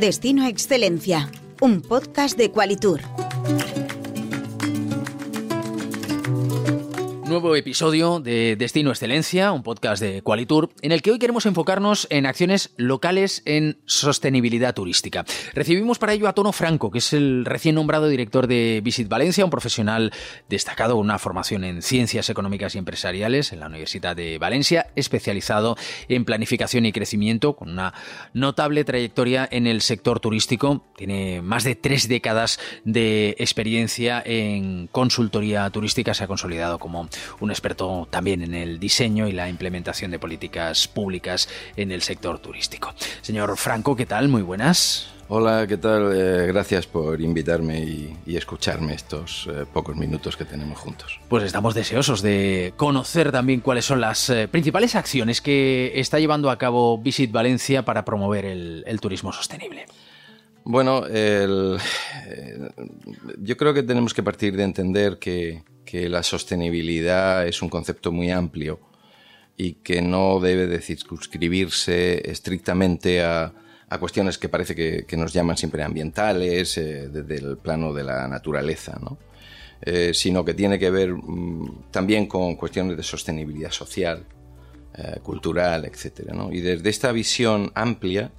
Destino Excelencia, un podcast de Qualitur. Nuevo episodio de Destino Excelencia, un podcast de Qualitur, en el que hoy queremos enfocarnos en acciones locales en sostenibilidad turística. Recibimos para ello a Tono Franco, que es el recién nombrado director de Visit Valencia, un profesional destacado una formación en ciencias económicas y empresariales en la Universidad de Valencia, especializado en planificación y crecimiento, con una notable trayectoria en el sector turístico. Tiene más de tres décadas de experiencia en consultoría turística, se ha consolidado como un experto también en el diseño y la implementación de políticas públicas en el sector turístico. Señor Franco, ¿qué tal? Muy buenas. Hola, ¿qué tal? Eh, gracias por invitarme y, escucharme estos eh, pocos minutos que tenemos juntos. Pues estamos deseosos de conocer también cuáles son las eh, principales acciones que está llevando a cabo Visit Valencia para promover el, turismo sostenible. Bueno, yo creo que tenemos que partir de entender que, que la sostenibilidad es un concepto muy amplio y que no debe de circunscribirse estrictamente a, cuestiones que parece que, nos llaman siempre ambientales, eh, desde el plano de la naturaleza, ¿no? Eh, sino que tiene que ver mm, también con cuestiones de sostenibilidad social, eh, cultural, etc. Y desde esta visión amplia,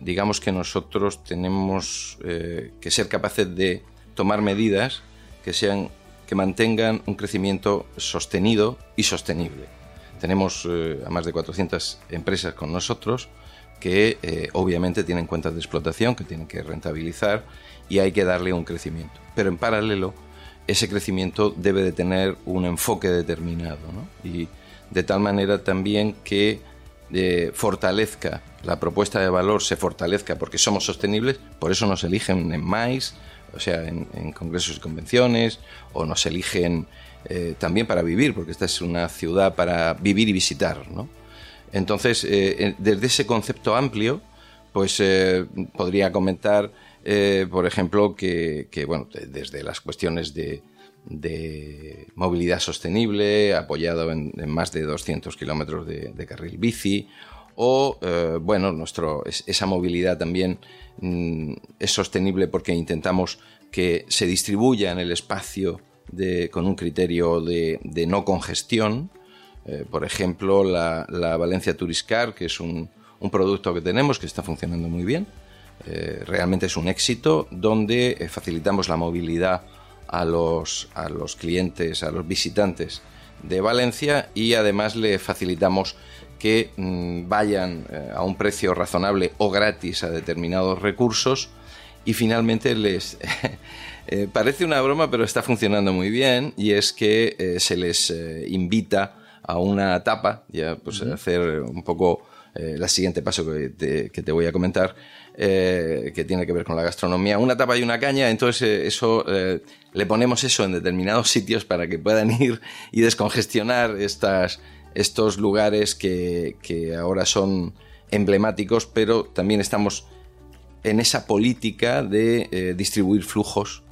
digamos que nosotros tenemos que ser capaces de tomar medidas que sean que mantengan un crecimiento sostenido y sostenible. Tenemos eh, a más de 400 empresas con nosotros que eh, obviamente tienen cuentas de explotación que tienen que rentabilizar y hay que darle un crecimiento. Pero en paralelo, ese crecimiento debe de tener un enfoque determinado y de tal manera también que eh, fortalezca la propuesta de valor, se fortalezca porque somos sostenibles, por eso nos eligen en MAIS, o sea, en, congresos y convenciones, o nos eligen eh, también para vivir, porque esta es una ciudad para vivir y visitar, ¿no? Entonces, eh, desde ese concepto amplio, pues eh, podría comentar, por ejemplo, que, bueno, desde las cuestiones de, movilidad sostenible, apoyado en, más de 200 kilómetros de, de, carril bici, o, bueno, nuestro, esa movilidad también Mm, es sostenible porque intentamos que se distribuya en el espacio con un criterio de, no congestión. Eh, por ejemplo, la, Valencia Turiscar, que es un, producto que tenemos que está funcionando muy bien. Eh, realmente es un éxito donde eh, facilitamos la movilidad a los, a los clientes, a los visitantes de Valencia y además le facilitamos que mm, vayan eh, a un precio razonable o gratis a determinados recursos y finalmente les eh, parece una broma pero está funcionando muy bien y es que eh, se les invita a una tapa ya pues hacer un poco el siguiente paso que te, voy a comentar que tiene que ver con la gastronomía. Una tapa y una caña entonces eso le ponemos eso en determinados sitios para que puedan ir y descongestionar estas estos lugares que, ahora son emblemáticos, pero también estamos en esa política de eh, distribuir flujos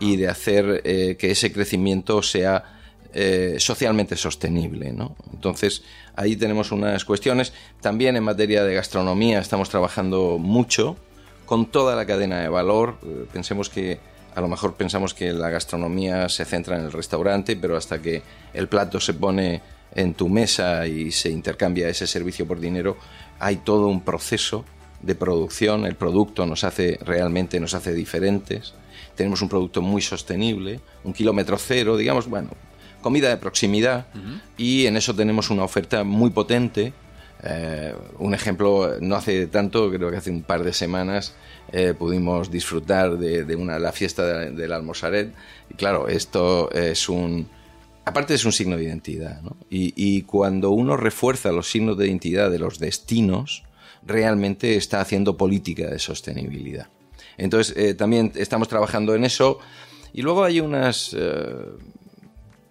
y de hacer eh, que ese crecimiento sea eh, socialmente sostenible. Entonces, ahí tenemos unas cuestiones. También en materia de gastronomía estamos trabajando mucho con toda la cadena de valor. pensemos que a lo mejor pensamos que la gastronomía se centra en el restaurante, pero hasta que el plato se pone en tu mesa y se intercambia ese servicio por dinero, hay todo un proceso de producción, el producto nos hace realmente nos hace diferentes. Tenemos un producto muy sostenible, un kilómetro cero, digamos, bueno, comida de proximidad y en eso tenemos una oferta muy potente. Eh, un ejemplo, no hace tanto, creo que hace un par de semanas, eh, pudimos disfrutar de, una, la fiesta del almozaret. Y claro, esto es un, aparte es un signo de identidad, ¿no? y, cuando uno refuerza los signos de identidad de los destinos, realmente está haciendo política de sostenibilidad. Entonces, eh, también estamos trabajando en eso. Y luego hay unas. Eh,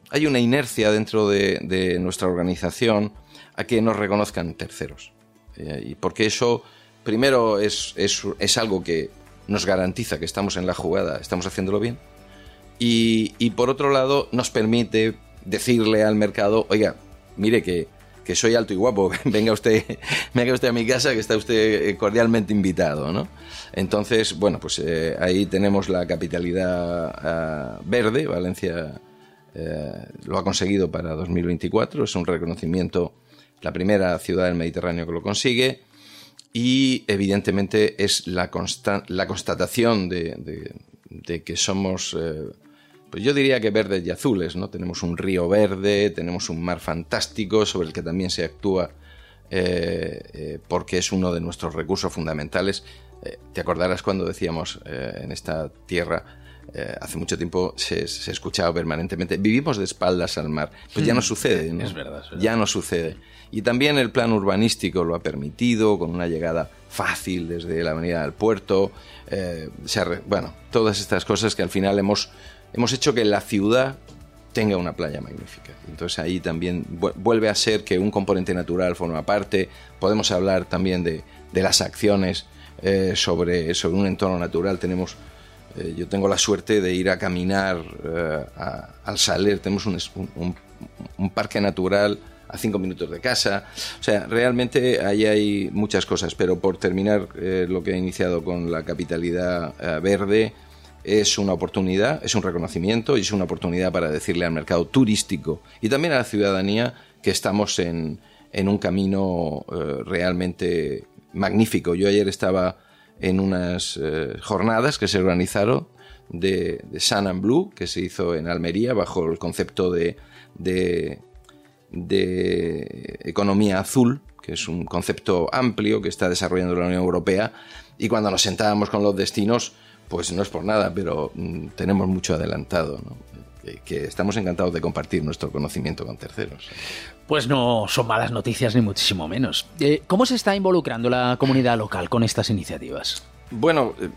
hay una inercia dentro de, nuestra organización a que nos reconozcan terceros. Eh, y porque eso, primero, es, es, algo que nos garantiza que estamos en la jugada, estamos haciéndolo bien. Y, y, por otro lado, nos permite decirle al mercado, oiga, mire que que soy alto y guapo, venga usted, venga usted a mi casa, que está usted cordialmente invitado, ¿no? Entonces, bueno, pues eh, ahí tenemos la capitalidad ah, verde, Valencia eh, lo ha conseguido para 2024, es un reconocimiento, la primera ciudad del Mediterráneo que lo consigue, y evidentemente es la, la constatación de, que somos, eh, pues yo diría que verdes y azules, ¿no? Tenemos un río verde, tenemos un mar fantástico sobre el que también se actúa eh, porque es uno de nuestros recursos fundamentales. te acordarás cuando decíamos en esta tierra, eh, hace mucho tiempo se, se, escuchaba permanentemente, vivimos de espaldas al mar. Pues ya no sucede, Es, verdad, Ya no sucede. Y también el plan urbanístico lo ha permitido, con una llegada fácil desde la avenida del puerto. Eh, bueno, todas estas cosas que al final hemos, hemos hecho que la ciudad tenga una playa magnífica. Entonces ahí también vuelve a ser que un componente natural forma parte. Podemos hablar también de, de las acciones eh, sobre, sobre un entorno natural. Tenemos eh, yo tengo la suerte de ir a caminar eh, al Saler, tenemos un, parque natural a cinco minutos de casa. O sea, realmente ahí hay muchas cosas, pero por terminar lo que he iniciado con la capitalidad verde, es una oportunidad, es un reconocimiento y es una oportunidad para decirle al mercado turístico y también a la ciudadanía que estamos en, en un camino realmente magnífico. Yo ayer estaba en unas eh, jornadas que se organizaron de, Sun and Blue, que se hizo en Almería bajo el concepto de, de, economía azul, que es un concepto amplio que está desarrollando la Unión Europea. Y cuando nos sentábamos con los destinos, pues no es por nada, pero mm, tenemos mucho adelantado. que, estamos encantados de compartir nuestro conocimiento con terceros. Pues no son malas noticias ni muchísimo menos. Eh, ¿Cómo se está involucrando la comunidad local con estas iniciativas? Bueno, eh,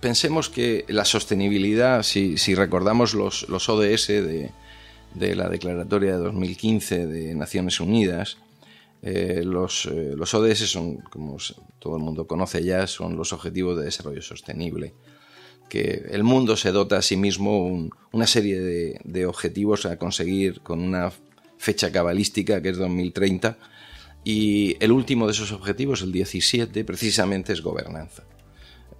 pensemos que la sostenibilidad, si, recordamos los, ODS de, la Declaratoria de 2015 de Naciones Unidas, eh, los, los, ODS son, como todo el mundo conoce ya, son los Objetivos de Desarrollo Sostenible que el mundo se dota a sí mismo una serie de, de, objetivos a conseguir con una fecha cabalística que es 2030 y el último de esos objetivos, el 17, precisamente es gobernanza.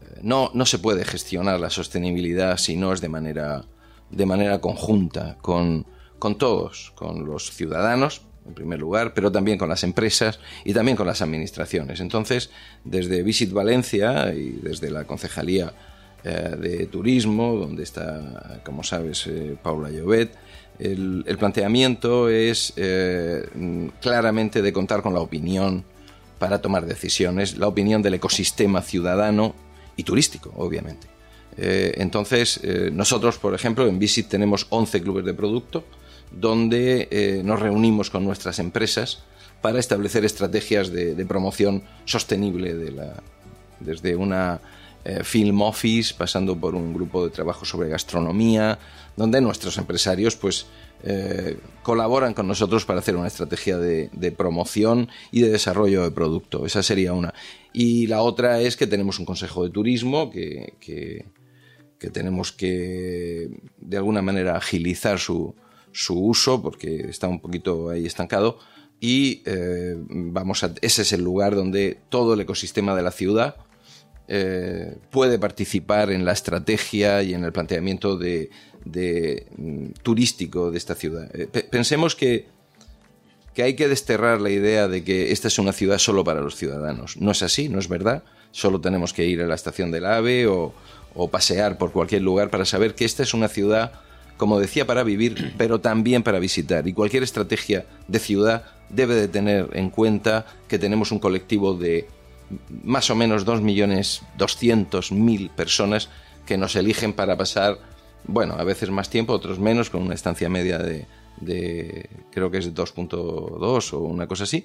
Eh, no, no se puede gestionar la sostenibilidad si no es de manera, de manera conjunta, con, con todos, con los ciudadanos, en primer lugar, pero también con las empresas y también con las administraciones. Entonces, desde Visit Valencia y desde la Concejalía eh, de Turismo, donde está, como sabes, eh, Paula Llobet, el, planteamiento es eh, claramente de contar con la opinión para tomar decisiones, la opinión del ecosistema ciudadano y turístico, obviamente. Entonces, nosotros, por ejemplo, en Visit tenemos 11 clubes de producto donde nos reunimos con nuestras empresas para establecer estrategias de, promoción sostenible desde una film office, pasando por un grupo de trabajo sobre gastronomía, donde nuestros empresarios pues eh, colaboran con nosotros para hacer una estrategia de, promoción y de desarrollo de producto. Esa sería una. Y la otra es que tenemos un consejo de turismo que, que, tenemos que de alguna manera agilizar su, su, uso porque está un poquito ahí estancado. Y eh, vamos a, ese es el lugar donde todo el ecosistema de la ciudad eh, puede participar en la estrategia y en el planteamiento de, mm, turístico de esta ciudad. Eh, pensemos que, que hay que desterrar la idea de que esta es una ciudad solo para los ciudadanos. No es así, no es verdad. Solo tenemos que ir a la estación del AVE o, o pasear por cualquier lugar para saber que esta es una ciudad, como decía, para vivir, pero también para visitar. Y cualquier estrategia de ciudad debe de tener en cuenta que tenemos un colectivo de más o menos 2.200.000 personas que nos eligen para pasar, bueno, a veces más tiempo, otros menos, con una estancia media de, creo que es 2.2 o una cosa así,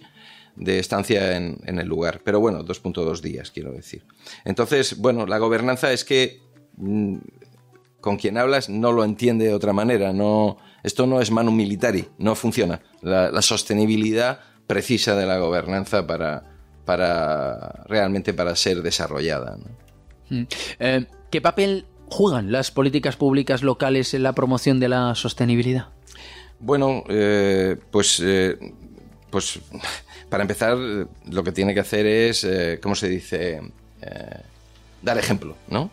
de estancia en, el lugar. Pero bueno, 2.2 días, quiero decir. Entonces, bueno, la gobernanza es que mm, con quien hablas no lo entiende de otra manera. No, esto no es manu militari, no funciona. la sostenibilidad precisa de la gobernanza para, para realmente para ser desarrollada. Mm. Eh, ¿Qué papel juegan las políticas públicas locales en la promoción de la sostenibilidad? Bueno, eh, pues, eh, pues para empezar, lo que tiene que hacer es, eh, ¿cómo se dice? dar ejemplo, ¿no?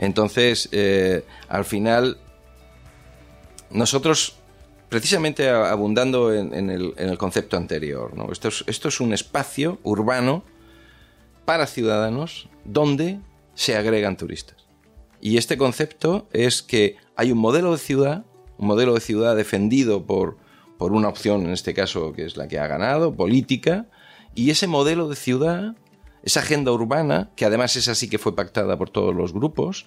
Entonces, al final, nosotros, precisamente abundando en, el, concepto anterior, ¿no? Esto es, esto es un espacio urbano para ciudadanos donde se agregan turistas. Y este concepto es que hay un modelo de ciudad, un modelo de ciudad defendido por, por una opción, en este caso, que es la que ha ganado, política, y ese modelo de ciudad, esa agenda urbana, que además es así que fue pactada por todos los grupos,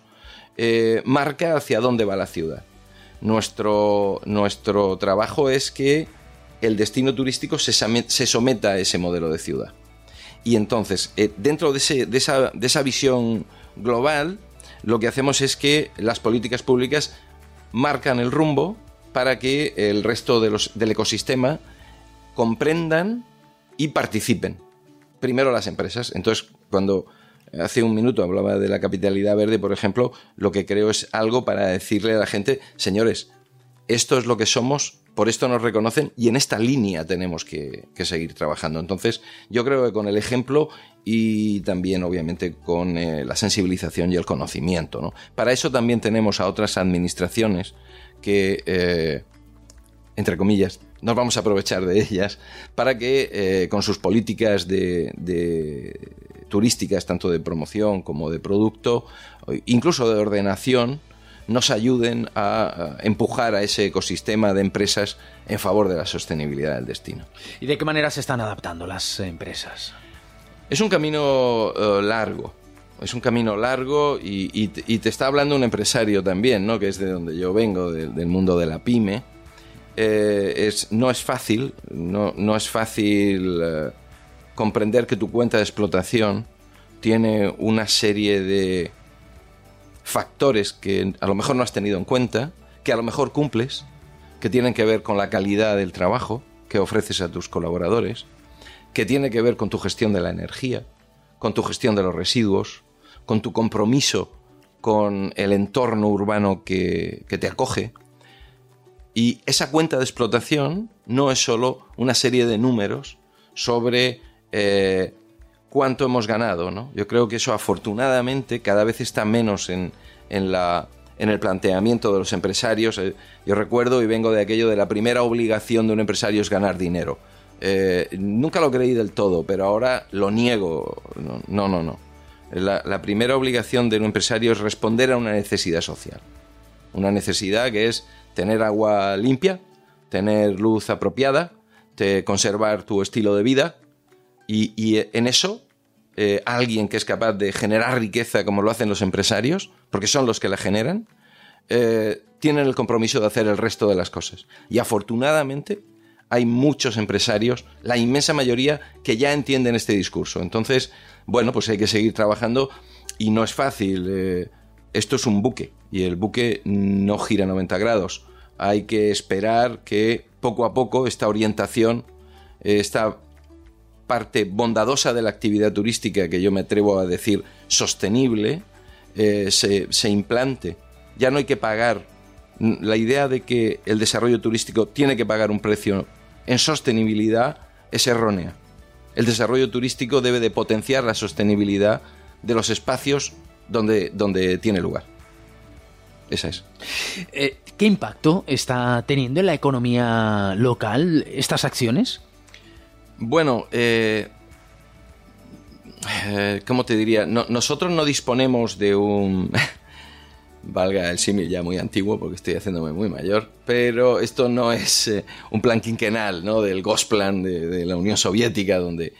eh, marca hacia dónde va la ciudad. Nuestro, nuestro trabajo es que el destino turístico se, se someta a ese modelo de ciudad. Y entonces, eh, dentro de, ese, de, esa, de esa visión global, lo que hacemos es que las políticas públicas marcan el rumbo para que el resto de los, del ecosistema comprendan y participen. Primero las empresas. Entonces, cuando hace un minuto hablaba de la capitalidad verde, por ejemplo, lo que creo es algo para decirle a la gente, señores, esto es lo que somos, por esto nos reconocen y en esta línea tenemos que, seguir trabajando. Entonces, yo creo que con el ejemplo y también, obviamente, con eh, la sensibilización y el conocimiento. ¿no? Para eso también tenemos a otras administraciones que, eh, entre comillas, nos vamos a aprovechar de ellas para que eh, con sus políticas de, turísticas, tanto de promoción como de producto, incluso de ordenación, nos ayuden a, empujar a ese ecosistema de empresas en favor de la sostenibilidad del destino. ¿Y de qué manera se están adaptando las empresas? Es un camino eh, largo. Es un camino largo y, te está hablando un empresario también, ¿no? que es de donde yo vengo, del mundo de la pyme. Eh, es, no es fácil, no, no es fácil eh, comprender que tu cuenta de explotación tiene una serie de factores que a lo mejor no has tenido en cuenta, que a lo mejor cumples, que tienen que ver con la calidad del trabajo que ofreces a tus colaboradores, que tiene que ver con tu gestión de la energía, con tu gestión de los residuos, con tu compromiso con el entorno urbano que, te acoge. Y esa cuenta de explotación no es solo una serie de números sobre eh, cuánto hemos ganado. ¿no? Yo creo que eso afortunadamente cada vez está menos en, la, en el planteamiento de los empresarios. Eh, yo recuerdo y vengo de aquello de la primera obligación de un empresario es ganar dinero. Eh, nunca lo creí del todo, pero ahora lo niego. No, no, no. La, la, primera obligación de un empresario es responder a una necesidad social. Una necesidad que es tener agua limpia, tener luz apropiada, conservar tu estilo de vida y, en eso, eh, alguien que es capaz de generar riqueza como lo hacen los empresarios, porque son los que la generan, eh, tienen el compromiso de hacer el resto de las cosas. Y afortunadamente hay muchos empresarios, la inmensa mayoría, que ya entienden este discurso. Entonces, bueno, pues hay que seguir trabajando y no es fácil. Eh, esto es un buque y el buque no gira 90 grados. Hay que esperar que poco a poco esta orientación, esta parte bondadosa de la actividad turística, que yo me atrevo a decir sostenible, eh, se, implante. Ya no hay que pagar. La idea de que el desarrollo turístico tiene que pagar un precio en sostenibilidad es errónea. El desarrollo turístico debe de potenciar la sostenibilidad de los espacios donde, donde tiene lugar. Esa es. Eh, ¿Qué impacto está teniendo en la economía local estas acciones? Bueno, eh, eh, ¿cómo te diría? nosotros no disponemos de un... valga el símil ya muy antiguo porque estoy haciéndome muy mayor, pero esto no es eh, un plan quinquenal, ¿no? Del Gosplan de, de la Unión Soviética, donde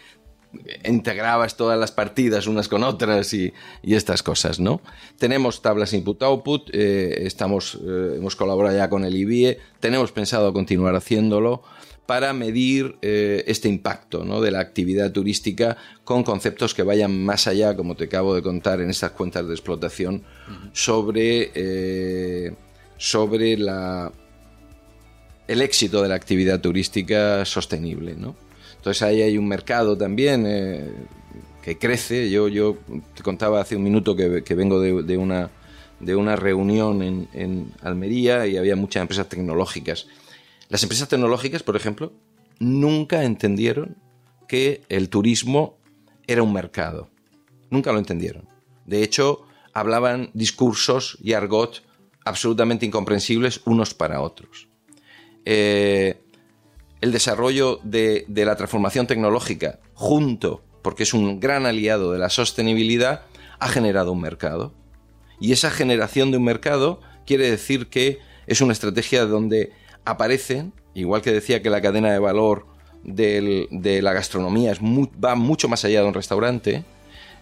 integrabas todas las partidas unas con otras y, estas cosas, ¿no? Tenemos tablas input-output, estamos, hemos colaborado ya con el IBIE, tenemos pensado continuar haciéndolo para medir eh, este impacto de la actividad turística con conceptos que vayan más allá, como te acabo de contar en estas cuentas de explotación, sobre, eh, sobre la, el éxito de la actividad turística sostenible. Entonces ahí hay un mercado también eh, que crece. Yo, yo te contaba hace un minuto que, vengo de, una, de una reunión en, en Almería y había muchas empresas tecnológicas Las empresas tecnológicas, por ejemplo, nunca entendieron que el turismo era un mercado. Nunca lo entendieron. De hecho, hablaban discursos y argot absolutamente incomprensibles unos para otros. Eh, el desarrollo de, la transformación tecnológica junto, porque es un gran aliado de la sostenibilidad, ha generado un mercado. Y esa generación de un mercado quiere decir que es una estrategia donde aparecen, igual que decía que la cadena de valor de la gastronomía va mucho más allá de un restaurante,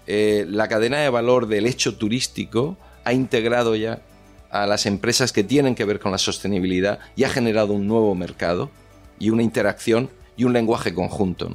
eh, la cadena de valor del hecho turístico ha integrado ya a las empresas que tienen que ver con la sostenibilidad y ha generado un nuevo mercado y una interacción y un lenguaje conjunto.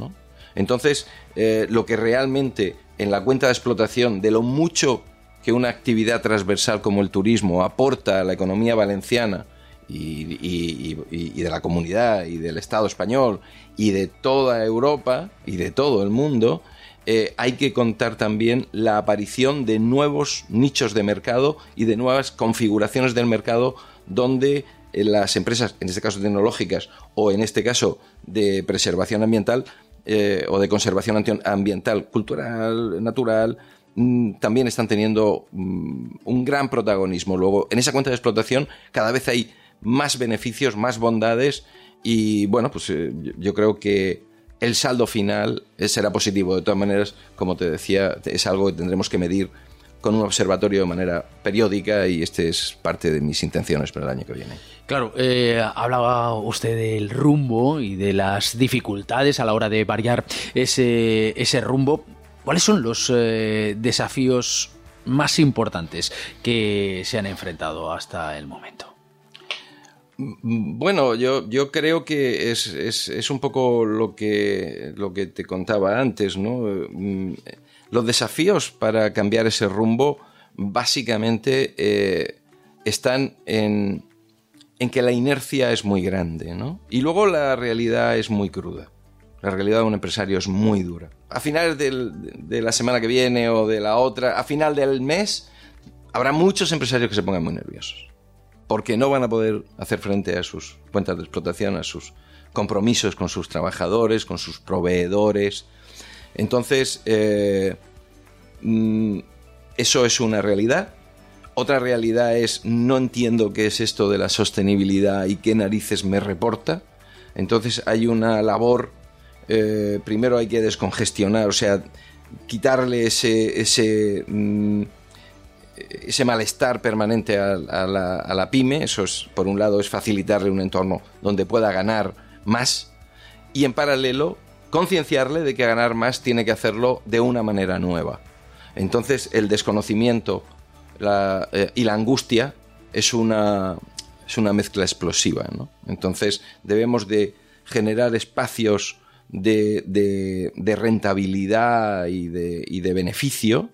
Entonces, eh, lo que realmente en la cuenta de explotación de lo mucho que una actividad transversal como el turismo aporta a la economía valenciana y, de la comunidad y del Estado español y de toda Europa y de todo el mundo, eh, hay que contar también la aparición de nuevos nichos de mercado y de nuevas configuraciones del mercado donde las empresas, en este caso tecnológicas o en este caso de preservación ambiental eh, o de conservación ambiental, cultural, natural, mm, también están teniendo mm, un gran protagonismo. Luego, en esa cuenta de explotación cada vez hay más beneficios, más bondades y bueno, pues eh, yo creo que el saldo final será positivo. De todas maneras, como te decía, es algo que tendremos que medir con un observatorio de manera periódica y este es parte de mis intenciones para el año que viene. Claro, eh, hablaba usted del rumbo y de las dificultades a la hora de variar ese, ese rumbo. ¿Cuáles son los eh, desafíos más importantes que se han enfrentado hasta el momento? Mm, bueno, yo, yo creo que es, es, un poco lo que, lo que te contaba antes, ¿no? Los desafíos para cambiar ese rumbo básicamente eh, están en, en, que la inercia es muy grande, ¿no? Y luego la realidad es muy cruda. La realidad de un empresario es muy dura. A finales de la semana que viene o de la otra, a final del mes, habrá muchos empresarios que se pongan muy nerviosos porque no van a poder hacer frente a sus cuentas de explotación, a sus compromisos con sus trabajadores, con sus proveedores. Entonces, eh, mm, eso es una realidad. Otra realidad es no entiendo qué es esto de la sostenibilidad y qué narices me reporta. Entonces hay una labor, eh, primero hay que descongestionar, o sea, quitarle ese, ese mm, ese malestar permanente a, la, pyme, eso es, por un lado, es facilitarle un entorno donde pueda ganar más y en paralelo concienciarle de que ganar más tiene que hacerlo de una manera nueva. Entonces el desconocimiento eh, y la angustia es una, es una mezcla explosiva. Entonces debemos de generar espacios de, rentabilidad y de, y de beneficio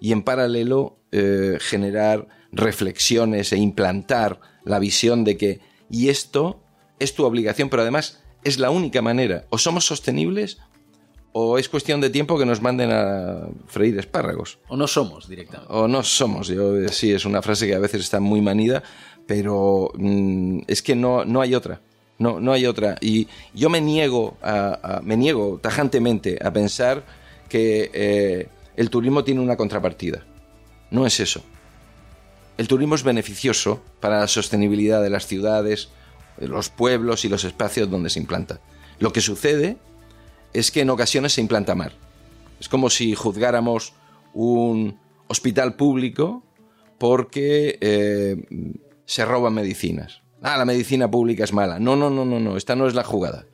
y en paralelo eh, generar reflexiones e implantar la visión de que, y esto es tu obligación, pero además es la única manera, o somos sostenibles o es cuestión de tiempo que nos manden a freír espárragos. O no somos directamente. O no somos. Yo eh, sí, es una frase que a veces está muy manida, pero mm, es que no, no hay otra. No, no hay otra. Y yo me niego, a, me niego tajantemente a pensar que eh, el turismo tiene una contrapartida. No es eso. El turismo es beneficioso para la sostenibilidad de las ciudades, los pueblos y los espacios donde se implanta. Lo que sucede es que en ocasiones se implanta mal. Es como si juzgáramos un hospital público porque eh, se roban medicinas. Ah, la medicina pública es mala. No, no, no, no, no. Esta no es la jugada.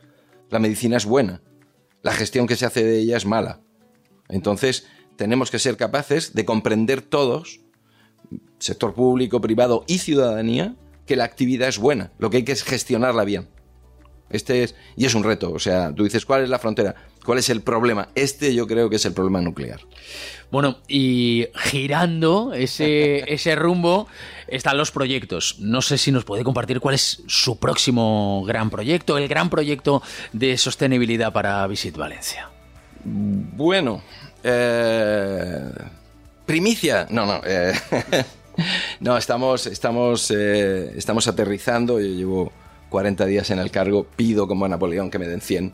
La medicina es buena. La gestión que se hace de ella es mala. Entonces, tenemos que ser capaces de comprender todos, sector público, privado y ciudadanía, que la actividad es buena. Lo que hay que es gestionarla bien. Este es, y es un reto. O sea, tú dices, ¿cuál es la frontera? ¿Cuál es el problema? Este yo creo que es el problema nuclear. Bueno, y girando ese, ese rumbo están los proyectos. No sé si nos puede compartir cuál es su próximo gran proyecto, el gran proyecto de sostenibilidad para Visit Valencia. Bueno, eh, primicia. No, no. Eh, no, estamos, estamos, eh, estamos aterrizando. Yo llevo 40 días en el cargo, pido como a Napoleón que me den 100.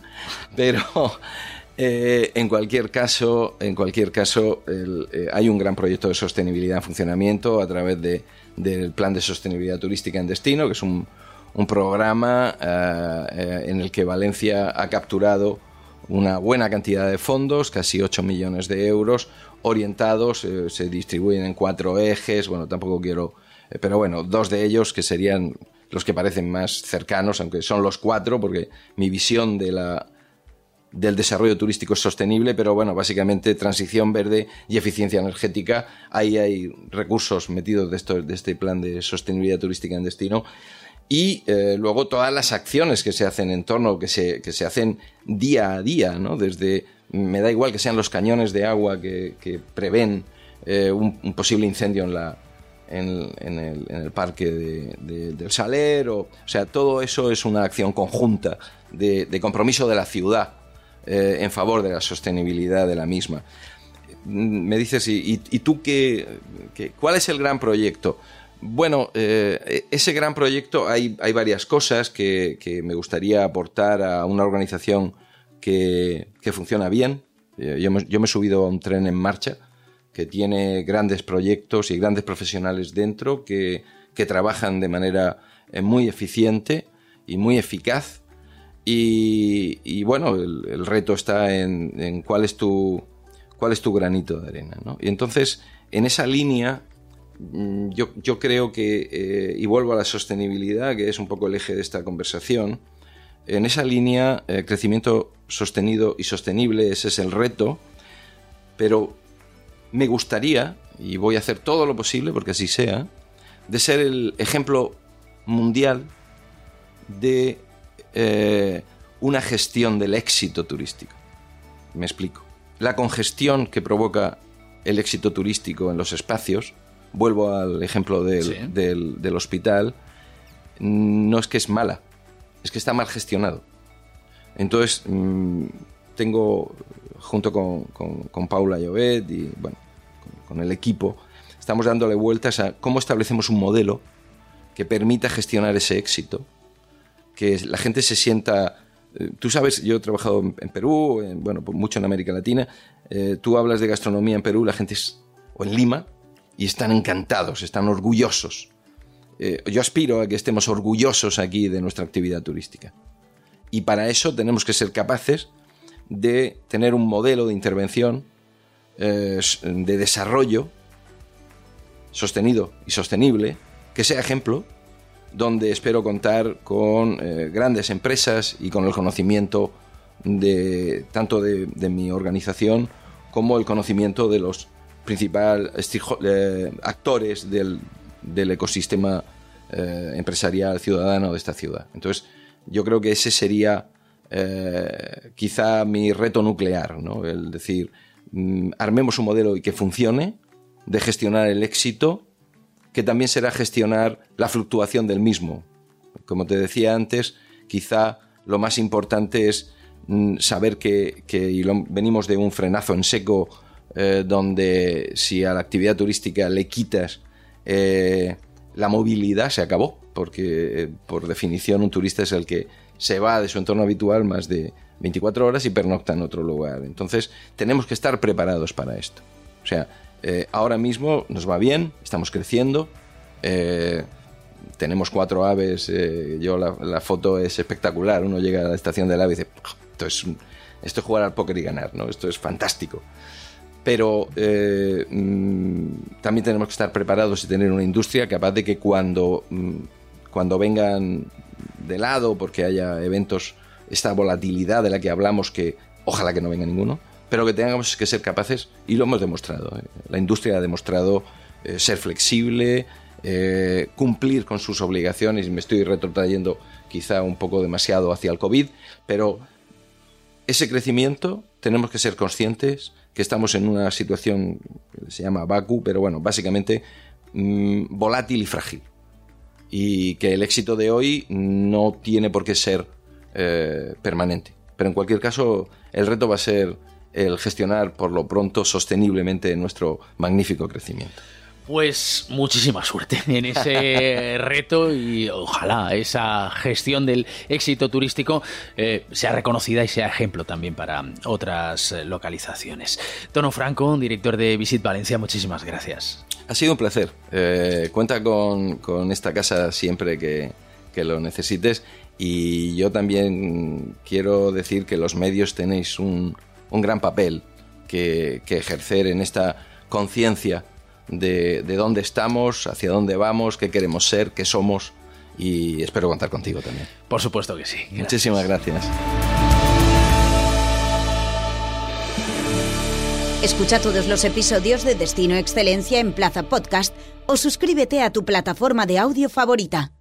Pero eh, en cualquier caso, en cualquier caso eh, hay un gran proyecto de sostenibilidad en funcionamiento a través de, del Plan de Sostenibilidad Turística en Destino, que es un, programa eh, en el que Valencia ha capturado una buena cantidad de fondos, casi 8 millones de euros, orientados, se distribuyen en cuatro ejes, bueno, tampoco quiero, pero bueno, dos de ellos que serían los que parecen más cercanos, aunque son los cuatro, porque mi visión de la del desarrollo turístico sostenible, pero bueno, básicamente transición verde y eficiencia energética. Ahí hay recursos metidos de, esto, de este plan de sostenibilidad turística en destino. Y eh, luego todas las acciones que se hacen en torno, que se, que se hacen día a día, ¿no? Desde, me da igual que sean los cañones de agua que, que prevén eh, un, posible incendio en, la, en, el, en el, parque de, del Saler, o, o sea, todo eso es una acción conjunta de, de compromiso de la ciudad eh, en favor de la sostenibilidad de la misma. Me dices, ¿y, tú qué, cuál es el gran proyecto? Bueno, eh, ese gran proyecto hay, hay varias cosas que, me gustaría aportar a una organización que, funciona bien. Eh, yo me, yo me, he subido a un tren en marcha que tiene grandes proyectos y grandes profesionales dentro que, que trabajan de manera muy eficiente y muy eficaz y, bueno, el, reto está en, cuál, es tu, cuál es tu granito de arena. ¿no? Y entonces, en esa línea, yo, yo creo que, eh, y vuelvo a la sostenibilidad, que es un poco el eje de esta conversación, en esa línea, el crecimiento sostenido y sostenible, ese es el reto, pero me gustaría, y voy a hacer todo lo posible porque así sea, de ser el ejemplo mundial de eh, una gestión del éxito turístico. Me explico. La congestión que provoca el éxito turístico en los espacios, vuelvo al ejemplo del, hospital, no es que es mala, es que está mal gestionado. Entonces, mm, tengo, junto con, Paula Llobet y bueno, con, el equipo, estamos dándole vueltas a cómo establecemos un modelo que permita gestionar ese éxito que la gente se sienta... Eh, tú sabes, yo he trabajado en, Perú, bueno, mucho en América Latina. Eh, tú hablas de gastronomía en Perú, la gente es, o en Lima, y están encantados, están orgullosos. Eh, yo aspiro a que estemos orgullosos aquí de nuestra actividad turística. Y para eso tenemos que ser capaces de tener un modelo de intervención, de desarrollo sostenido y sostenible, que sea ejemplo donde espero contar con eh, grandes empresas y con el conocimiento de tanto de, mi organización como el conocimiento de los principales eh, actores del, ecosistema eh, empresarial ciudadano de esta ciudad. Entonces, yo creo que ese sería quizá mi reto nuclear, ¿no? el decir, mm, armemos un modelo y que funcione, de gestionar el éxito que también será gestionar la fluctuación del mismo. Como te decía antes, quizá lo más importante es mm, saber que, venimos de un frenazo en seco eh, donde si a la actividad turística le quitas eh, la movilidad se acabó, porque eh, por definición un turista es el que se va de su entorno habitual más de 24 horas y pernocta en otro lugar. Entonces tenemos que estar preparados para esto. O sea, ahora mismo nos va bien, estamos creciendo. Tenemos cuatro aves. Yo la, foto es espectacular. Uno llega a la estación del ave y dice: esto es, esto es jugar al póker y ganar, ¿no? Esto es fantástico. Pero mm, también tenemos que estar preparados y tener una industria capaz de que cuando, mm, cuando vengan de lado, porque haya eventos, esta volatilidad de la que hablamos, que ojalá que no venga ninguno, pero que tengamos que ser capaces, y lo hemos demostrado, ¿eh? la industria ha demostrado eh, ser flexible, eh, cumplir con sus obligaciones, me estoy retrotrayendo quizá un poco demasiado hacia el COVID, pero ese crecimiento tenemos que ser conscientes que estamos en una situación que se llama vacu, pero bueno, básicamente mm, volátil y frágil. Y que el éxito de hoy no tiene por qué ser permanente. Pero en cualquier caso, el reto va a ser el gestionar por lo pronto sosteniblemente nuestro magnífico crecimiento. Pues muchísima suerte en ese reto y ojalá esa gestión del éxito turístico eh, sea reconocida y sea ejemplo también para otras eh, localizaciones. Tono Franco, director de Visit Valencia, muchísimas gracias. Ha sido un placer. Eh, cuenta con, esta casa siempre que, lo necesites y yo también quiero decir que los medios tenéis un, gran papel que ejercer en esta conciencia de, dónde estamos, hacia dónde vamos, qué queremos ser, qué somos y espero contar contigo también. Por supuesto que sí. Muchísimas gracias. Escucha todos los episodios de Destino Excelencia en Plaza Podcast o suscríbete a tu plataforma de audio favorita.